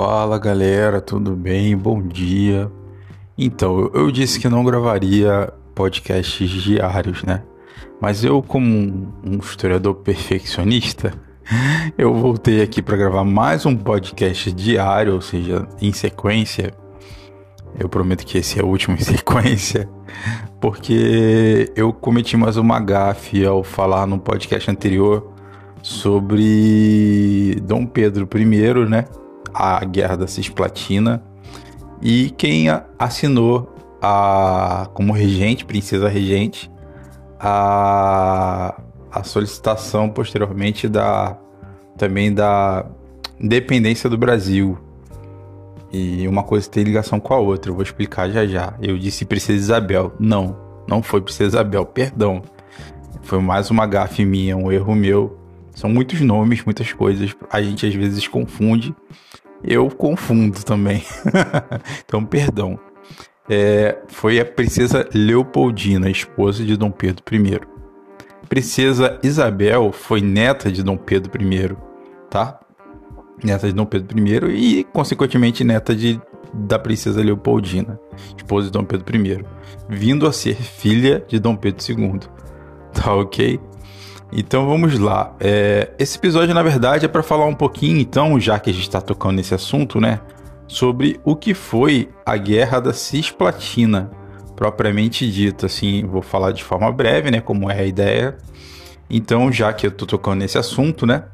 Fala galera, tudo bem? Bom dia. Então, eu disse que não gravaria podcasts diários, né? Mas eu, como um historiador perfeccionista, eu voltei aqui para gravar mais um podcast diário, ou seja, em sequência. Eu prometo que esse é o último em sequência, porque eu cometi mais uma gafe ao falar no podcast anterior sobre Dom Pedro I, né? A Guerra da Cisplatina e quem assinou a como regente, princesa regente, a, a solicitação posteriormente da também da independência do Brasil. E uma coisa tem ligação com a outra, eu vou explicar já já. Eu disse Princesa Isabel. Não, não foi Princesa Isabel, perdão. Foi mais uma gafe minha, um erro meu. São muitos nomes, muitas coisas. A gente às vezes confunde. Eu confundo também. então, perdão. É, foi a princesa Leopoldina, esposa de Dom Pedro I. Princesa Isabel foi neta de Dom Pedro I, tá? Neta de Dom Pedro I e, consequentemente, neta de, da princesa Leopoldina, esposa de Dom Pedro I, vindo a ser filha de Dom Pedro II. Tá ok? Então vamos lá. É, esse episódio, na verdade, é para falar um pouquinho, então, já que a gente está tocando nesse assunto, né? Sobre o que foi a Guerra da Cisplatina, propriamente dita. Assim, vou falar de forma breve, né? Como é a ideia. Então, já que eu estou tocando nesse assunto, né?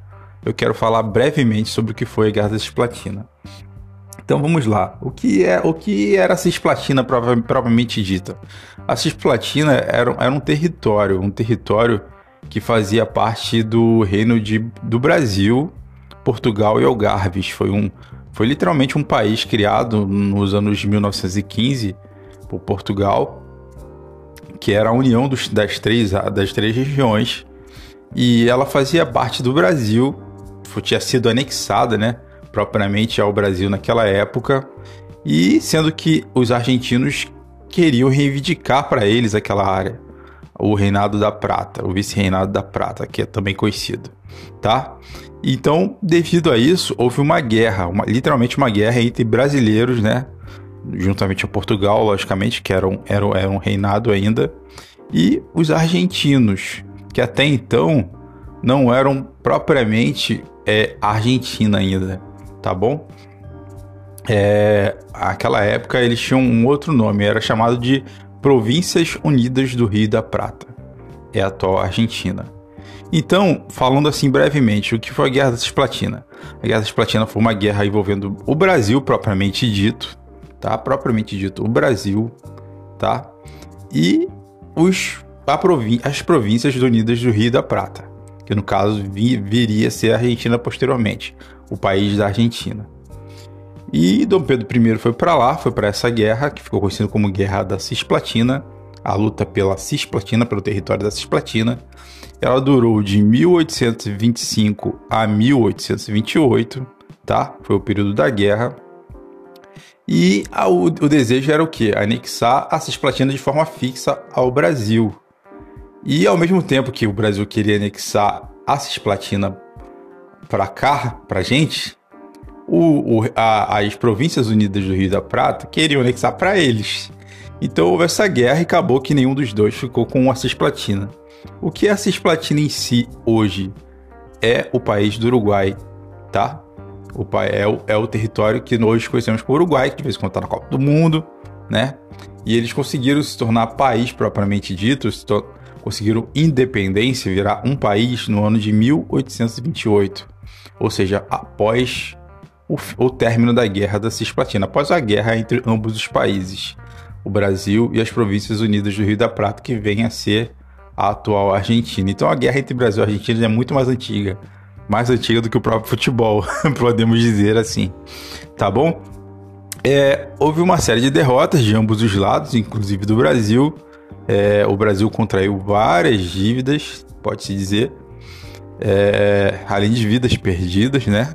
Eu quero falar brevemente sobre o que foi a Guerra da Cisplatina. Então vamos lá. O que é o que era a Cisplatina propriamente dita? A Cisplatina era, era um território, um território que fazia parte do reino de, do Brasil, Portugal e Algarves. Foi, um, foi literalmente um país criado nos anos de 1915 por Portugal, que era a união dos, das, três, das três regiões. E ela fazia parte do Brasil, tinha sido anexada, né, propriamente ao Brasil naquela época. E sendo que os argentinos queriam reivindicar para eles aquela área o Reinado da Prata, o Vice-Reinado da Prata, que é também conhecido, tá? Então, devido a isso, houve uma guerra, uma, literalmente uma guerra entre brasileiros, né? Juntamente a Portugal, logicamente, que era um, era, era um reinado ainda, e os argentinos, que até então não eram propriamente é, Argentina ainda, tá bom? É, aquela época eles tinham um outro nome, era chamado de Províncias Unidas do Rio da Prata. É a atual Argentina. Então, falando assim brevemente, o que foi a Guerra da Cisplatina? A Guerra da Cisplatina foi uma guerra envolvendo o Brasil propriamente dito, tá? Propriamente dito, o Brasil, tá? E os, as províncias unidas do Rio da Prata, que no caso vi, viria a ser a Argentina posteriormente, o país da Argentina. E Dom Pedro I foi para lá, foi para essa guerra, que ficou conhecida como Guerra da Cisplatina, a luta pela Cisplatina, pelo território da Cisplatina. Ela durou de 1825 a 1828, tá? Foi o período da guerra. E a, o, o, desejo era o quê? Anexar a Cisplatina de forma fixa ao Brasil. E ao mesmo tempo que o Brasil queria anexar a Cisplatina para cá, para gente, o, o, a, as Províncias Unidas do Rio da Prata queriam anexar para eles. Então houve essa guerra e acabou que nenhum dos dois ficou com a Cisplatina. O que é a Cisplatina em si hoje? É o país do Uruguai, tá? O, é, o, é o território que hoje conhecemos como Uruguai, que de vez em quando está na Copa do Mundo, né? E eles conseguiram se tornar país propriamente dito, conseguiram independência, virar um país no ano de 1828. Ou seja, após o, o término da Guerra da Cisplatina, após a guerra entre ambos os países, o Brasil e as Províncias Unidas do Rio da Prata, que vem a ser a atual Argentina. Então a guerra entre Brasil e Argentina é muito mais antiga, mais antiga do que o próprio futebol, podemos dizer assim, tá bom? É, houve uma série de derrotas de ambos os lados, inclusive do Brasil. É, o Brasil contraiu várias dívidas, pode-se dizer, é, além de vidas perdidas, né?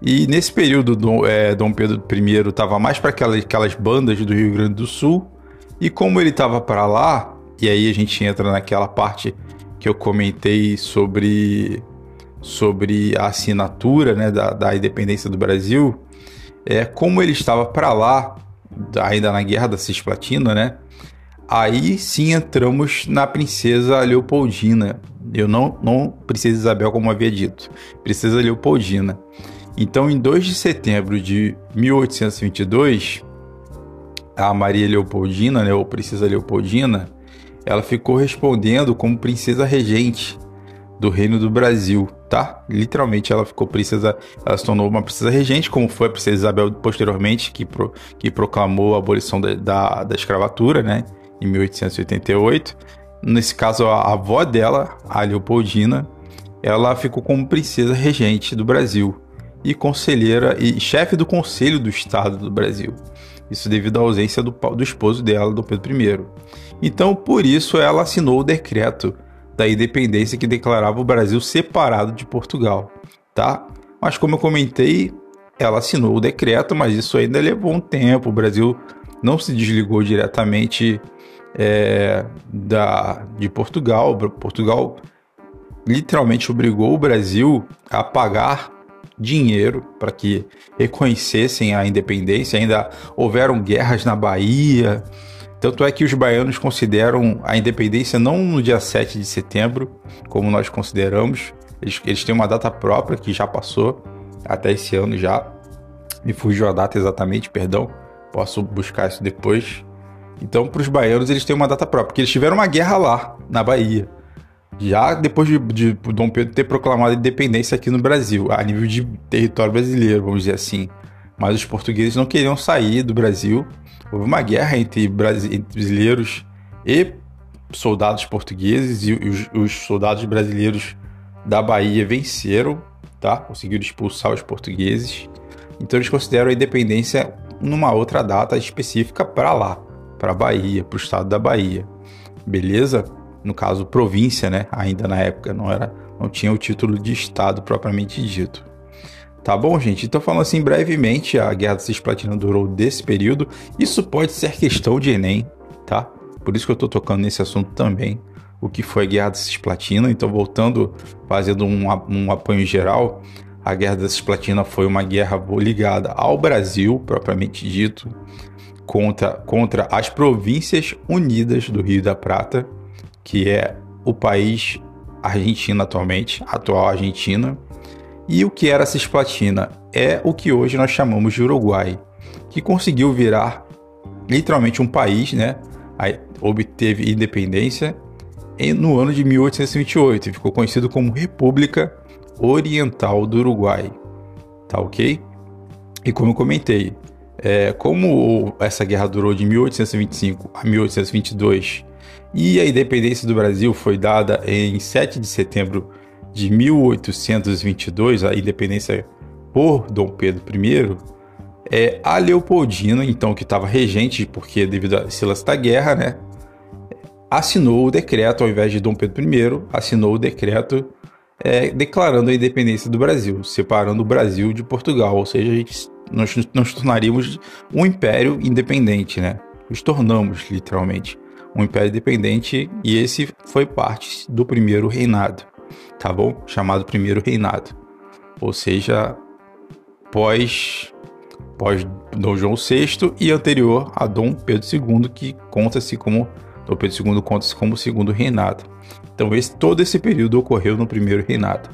E nesse período, Dom, é, Dom Pedro I estava mais para aquelas, aquelas bandas do Rio Grande do Sul. E como ele estava para lá, e aí a gente entra naquela parte que eu comentei sobre, sobre a assinatura né, da, da independência do Brasil, é, como ele estava para lá, ainda na guerra da Cisplatina, né? Aí sim entramos na princesa Leopoldina. Eu não, não princesa Isabel, como havia dito, princesa Leopoldina. Então, em 2 de setembro de 1822, a Maria Leopoldina, né, ou princesa Leopoldina, ela ficou respondendo como princesa regente do Reino do Brasil, tá? Literalmente ela ficou princesa, ela se tornou uma princesa regente, como foi a princesa Isabel posteriormente, que, pro, que proclamou a abolição da, da, da escravatura, né? Em 1888. Nesse caso, a, a avó dela, a Leopoldina, ela ficou como princesa regente do Brasil e conselheira e chefe do Conselho do Estado do Brasil. Isso devido à ausência do, do esposo dela, do Pedro I. Então, por isso, ela assinou o decreto da independência que declarava o Brasil separado de Portugal, tá? Mas como eu comentei, ela assinou o decreto, mas isso ainda levou um tempo. O Brasil não se desligou diretamente é, da, de Portugal. Portugal literalmente obrigou o Brasil a pagar dinheiro para que reconhecessem a independência. Ainda houveram guerras na Bahia, tanto é que os baianos consideram a independência não no dia 7 de setembro, como nós consideramos. Eles, eles têm uma data própria que já passou, até esse ano já. Me fugiu a data exatamente, perdão. Posso buscar isso depois. Então, para os baianos, eles têm uma data própria, porque eles tiveram uma guerra lá, na Bahia. Já depois de, de Dom Pedro ter proclamado a independência aqui no Brasil, a nível de território brasileiro, vamos dizer assim. Mas os portugueses não queriam sair do Brasil Houve uma guerra entre, brasileiros e soldados portugueses e os, os, soldados brasileiros da Bahia venceram, tá? Conseguiram expulsar os portugueses. Então eles consideram a independência numa outra data específica para lá, para a Bahia, para o estado da Bahia. Beleza? No caso, província, né? Ainda na época não era, não tinha o título de estado propriamente dito. Tá bom, gente? Então, falando assim brevemente, a Guerra da Cisplatina durou desse período. Isso pode ser questão de Enem, tá? Por isso que eu tô tocando nesse assunto também. O que foi a Guerra da Cisplatina. Então, voltando, fazendo um, um apanho geral, a Guerra da Cisplatina foi uma guerra ligada ao Brasil, propriamente dito, contra, contra as Províncias Unidas do Rio da Prata, que é o país Argentina atualmente, atual Argentina e o que era Cisplatina? É o que hoje nós chamamos de Uruguai, que conseguiu virar literalmente um país, né? Aí obteve independência no ano de 1828 e ficou conhecido como República Oriental do Uruguai. Tá ok? E como eu comentei, é, como essa guerra durou de 1825 a 1822 e a independência do Brasil foi dada em 7 de setembro de 1822, a independência por Dom Pedro I, é, a Leopoldina, então, que estava regente, porque devido a esse lance da guerra, né, assinou o decreto, ao invés de Dom Pedro I, assinou o decreto é, declarando a independência do Brasil, separando o Brasil de Portugal, ou seja, gente, nós nos tornaríamos um império independente, né? Nos tornamos, literalmente, um império independente e esse foi parte do primeiro reinado tá bom? Chamado Primeiro Reinado. Ou seja, pós pós Dom João VI e anterior a Dom Pedro II, que conta-se como Dom Pedro II conta-se como segundo reinado. Então esse, todo esse período ocorreu no primeiro reinado.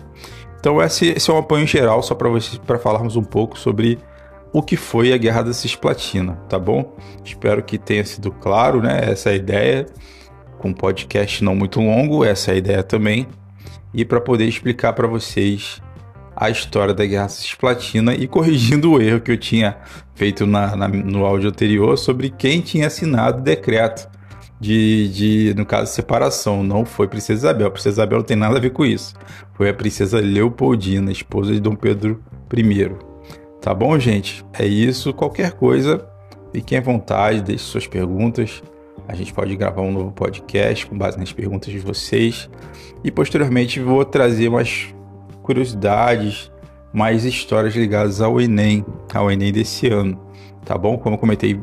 Então esse, esse é um apanho geral só para para falarmos um pouco sobre o que foi a Guerra da Cisplatina, tá bom? Espero que tenha sido claro, né? Essa ideia, com um podcast não muito longo, essa é a ideia também e para poder explicar para vocês a história da Guerra Cisplatina e corrigindo o erro que eu tinha feito na, na, no áudio anterior sobre quem tinha assinado o decreto de, de, no caso, separação. Não foi Princesa Isabel. Princesa Isabel não tem nada a ver com isso. Foi a Princesa Leopoldina, esposa de Dom Pedro I. Tá bom, gente? É isso. Qualquer coisa, fiquem à vontade, deixe suas perguntas. A gente pode gravar um novo podcast com base nas perguntas de vocês. E posteriormente vou trazer mais curiosidades, mais histórias ligadas ao Enem, ao Enem desse ano, tá bom? Como eu comentei,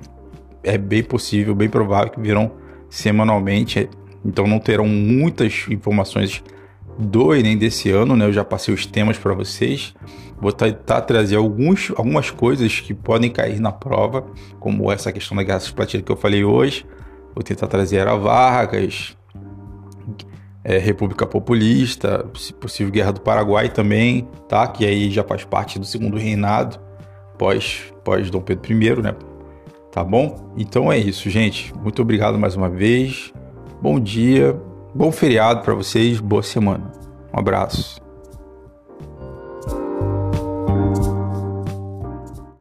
é bem possível, bem provável que virão semanalmente, então não terão muitas informações do Enem desse ano, né? Eu já passei os temas para vocês. Vou tentar trazer alguns, algumas coisas que podem cair na prova, como essa questão da guerra cisplatina que eu falei hoje. Vou tentar trazer Era Vargas, é, República Populista, se possível Guerra do Paraguai também, tá? Que aí já faz parte do segundo reinado, pós, pós Dom Pedro I, né? Tá bom? Então é isso, gente. Muito obrigado mais uma vez. Bom dia, bom feriado para vocês, boa semana. Um abraço.